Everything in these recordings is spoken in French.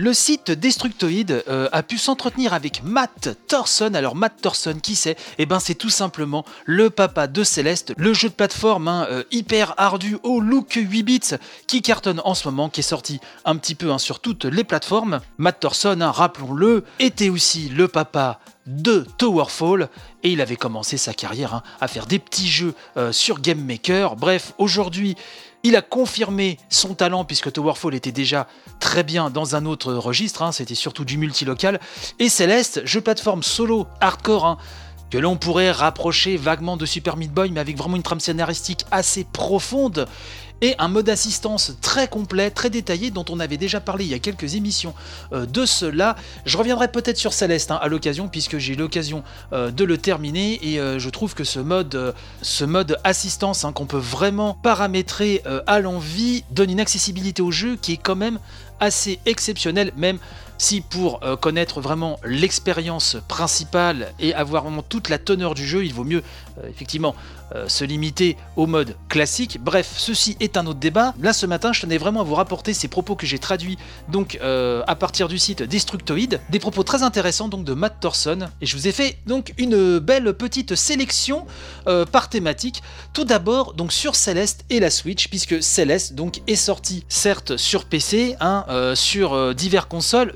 Le site Destructoid euh, a pu s'entretenir avec Matt Thorson. Alors Matt Thorson, qui c'est? Eh ben c'est tout simplement le papa de Céleste, le jeu de plateforme hein, euh, hyper ardu au look 8 bits qui cartonne en ce moment, qui est sorti un petit peu hein, sur toutes les plateformes. Matt Thorson, hein, rappelons-le, était aussi le papa de Towerfall et il avait commencé sa carrière à faire des petits jeux euh, sur Game Maker. Bref, aujourd'hui, il a confirmé son talent puisque Towerfall était déjà très bien dans un autre registre, hein, c'était surtout du multilocal. Et Céleste, jeu plateforme solo hardcore, hein, que l'on pourrait rapprocher vaguement de Super Meat Boy, mais avec vraiment une trame scénaristique assez profonde et un mode assistance très complet, très détaillé, dont on avait déjà parlé il y a quelques émissions euh, de cela. Je reviendrai peut-être sur Céleste hein, à l'occasion, puisque j'ai eu l'occasion euh, de le terminer, et euh, je trouve que ce mode, ce mode assistance hein, qu'on peut vraiment paramétrer à l'envie donne une accessibilité au jeu qui est quand même assez exceptionnelle, même si pour connaître vraiment l'expérience principale et avoir vraiment toute la teneur du jeu, il vaut mieux effectivement euh, se limiter au mode classique. Bref, ceci est un autre débat. Là ce matin, je tenais vraiment à vous rapporter ces propos que j'ai traduits donc euh, à partir du site Destructoid, des propos très intéressants donc de Matt Thorson. Et je vous ai fait donc une belle petite sélection euh, par thématique. Tout d'abord donc sur Celeste et la Switch, puisque Celeste donc est sorti certes sur PC, hein, sur divers consoles,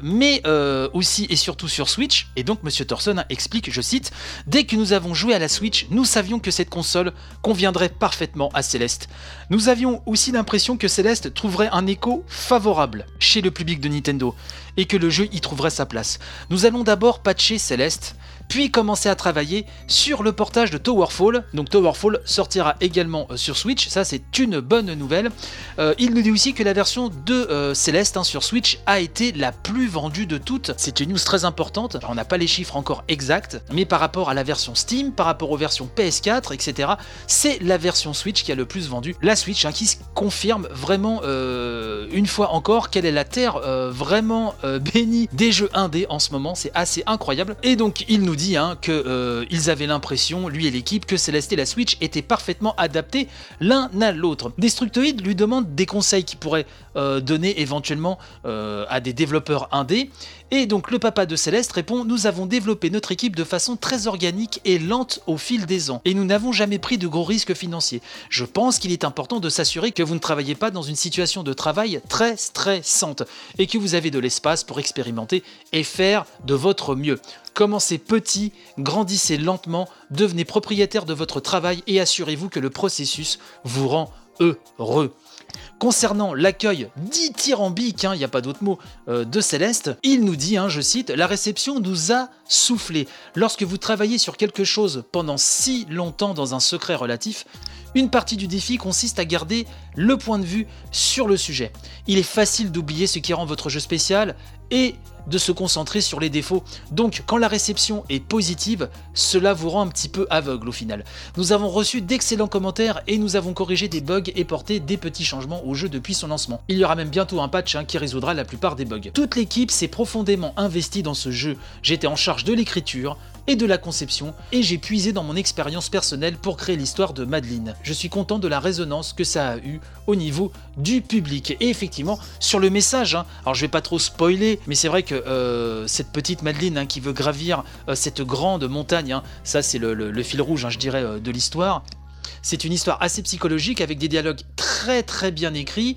aussi et surtout sur Switch. Et donc Monsieur Thorson explique, je cite, dès que nous avons joué à la Switch, nous savions que cette console conviendrait parfaitement à Céleste. Nous avions aussi l'impression que Céleste trouverait un écho favorable chez le public de Nintendo et que le jeu y trouverait sa place. Nous allons d'abord patcher Céleste puis commencer à travailler sur le portage de Towerfall. Donc Towerfall sortira également euh, sur Switch, ça c'est une bonne nouvelle. Euh, il nous dit aussi que la version de euh, Céleste hein, sur Switch a été la plus vendue de toutes. C'est une news très importante, on n'a pas les chiffres encore exacts, mais par rapport à la version Steam, par rapport aux versions PS4, etc., c'est la version Switch qui a le plus vendu. La Switch hein, qui confirme vraiment une fois encore quelle est la terre vraiment bénie des jeux indés en ce moment, c'est assez incroyable. Et donc il nous dit Hein, qu'ils euh, avaient l'impression, lui et l'équipe, que Céleste et la Switch étaient parfaitement adaptés l'un à l'autre. Destructoid lui demande des conseils qu'il pourrait euh, donner éventuellement euh, à des développeurs indés. Et donc le papa de Céleste répond Nous avons développé notre équipe de façon très organique et lente au fil des ans, et nous n'avons jamais pris de gros risques financiers. Je pense qu'il est important de s'assurer que vous ne travaillez pas dans une situation de travail très stressante, et que vous avez de l'espace pour expérimenter et faire de votre mieux. Commencez petit, grandissez lentement, devenez propriétaire de votre travail et assurez-vous que le processus vous rend heureux. Concernant l'accueil dithyrambique, il hein, n'y a pas d'autre mot, euh, de Céleste, il nous dit, hein, je cite, La réception nous a soufflé. Lorsque vous travaillez sur quelque chose pendant si longtemps dans un secret relatif, une partie du défi consiste à garder le point de vue sur le sujet. Il est facile d'oublier ce qui rend votre jeu spécial et de se concentrer sur les défauts. Donc quand la réception est positive, cela vous rend un petit peu aveugle au final. Nous avons reçu d'excellents commentaires et nous avons corrigé des bugs et porté des petits changements au jeu depuis son lancement. Il y aura même bientôt un patch hein, qui résoudra la plupart des bugs. Toute l'équipe s'est profondément investie dans ce jeu. J'étais en charge de l'écriture, et de la conception, et j'ai puisé dans mon expérience personnelle pour créer l'histoire de Madeleine. Je suis content de la résonance que ça a eu au niveau du public. Et effectivement, sur le message, hein, alors je vais pas trop spoiler, mais c'est vrai que euh, cette petite Madeleine hein, qui veut gravir euh, cette grande montagne, hein, ça c'est le, fil rouge, je dirais, euh, de l'histoire. C'est une histoire assez psychologique avec des dialogues très très bien écrits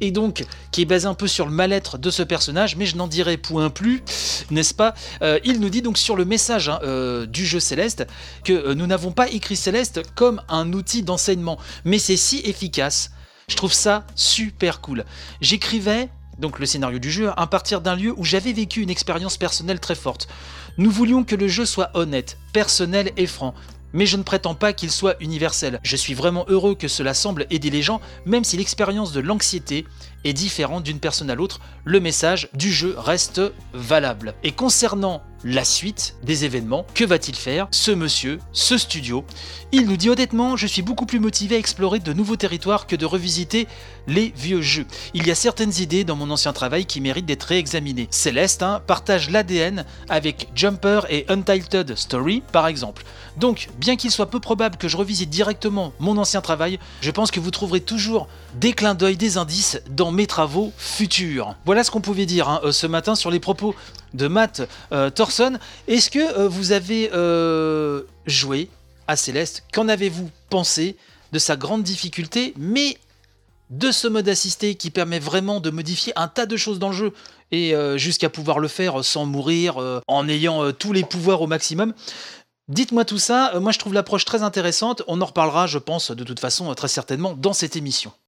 et donc qui est basé un peu sur le mal-être de ce personnage, mais je n'en dirai point plus, n'est-ce pas? Euh, Il nous dit donc sur le message hein, euh, du jeu Céleste que euh, nous n'avons pas écrit Céleste comme un outil d'enseignement, mais c'est si efficace. Je trouve ça super cool. J'écrivais donc le scénario du jeu, à partir d'un lieu où j'avais vécu une expérience personnelle très forte. Nous voulions que le jeu soit honnête, personnel et franc mais je ne prétends pas qu'il soit universel. Je suis vraiment heureux que cela semble aider les gens, même si l'expérience de l'anxiété est différente d'une personne à l'autre, le message du jeu reste valable. Et concernant la suite des événements. Que va-t-il faire, ce monsieur, ce studio? Il nous dit honnêtement, je suis beaucoup plus motivé à explorer de nouveaux territoires que de revisiter les vieux jeux. Il y a certaines idées dans mon ancien travail qui méritent d'être réexaminées. Céleste hein, partage l'ADN avec Jumper et Untitled Story par exemple. Donc, bien qu'il soit peu probable que je revisite directement mon ancien travail, je pense que vous trouverez toujours des clins d'œil, des indices dans mes travaux futurs. Voilà ce qu'on pouvait dire hein, euh, ce matin sur les propos de Matt euh. Est-ce que euh, vous avez euh, joué à Céleste? Qu'en avez-vous pensé de sa grande difficulté, mais de ce mode assisté qui permet vraiment de modifier un tas de choses dans le jeu et euh, jusqu'à pouvoir le faire sans mourir, en ayant tous les pouvoirs au maximum? Dites-moi tout ça, moi je trouve l'approche très intéressante, on en reparlera je pense de toute façon très certainement dans cette émission.